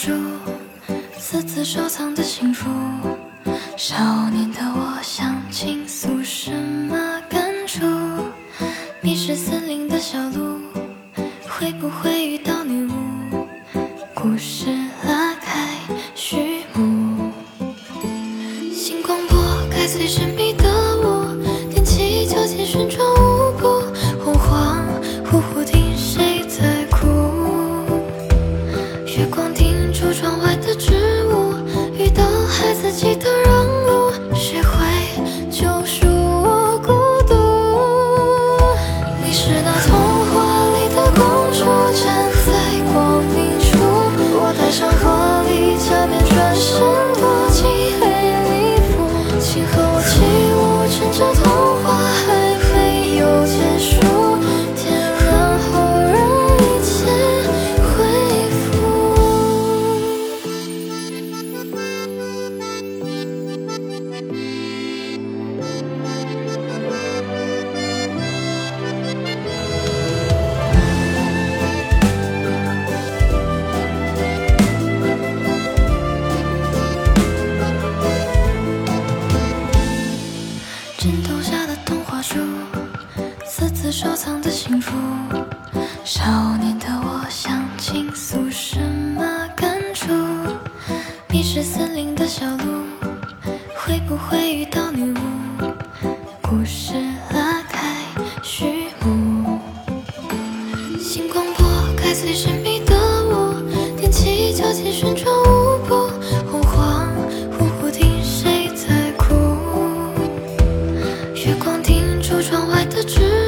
书，私自收藏的幸福。少年的我想倾诉什么感触？迷失森林的小路，会不会遇到女巫？故事拉开序幕，星光拨开最神秘的雾，踮起脚尖旋转舞步，恍恍惚惚听谁在哭？月光的公主，站在光明处，我戴上华丽假面，转身自收藏的幸福。少年的我想倾诉什么感触？迷失森林的小路，会不会遇到女巫？故事拉开序幕，星光拨开最神秘的雾，踮起脚尖旋转舞步，恍恍惚惚听谁在哭？月光映出窗外的植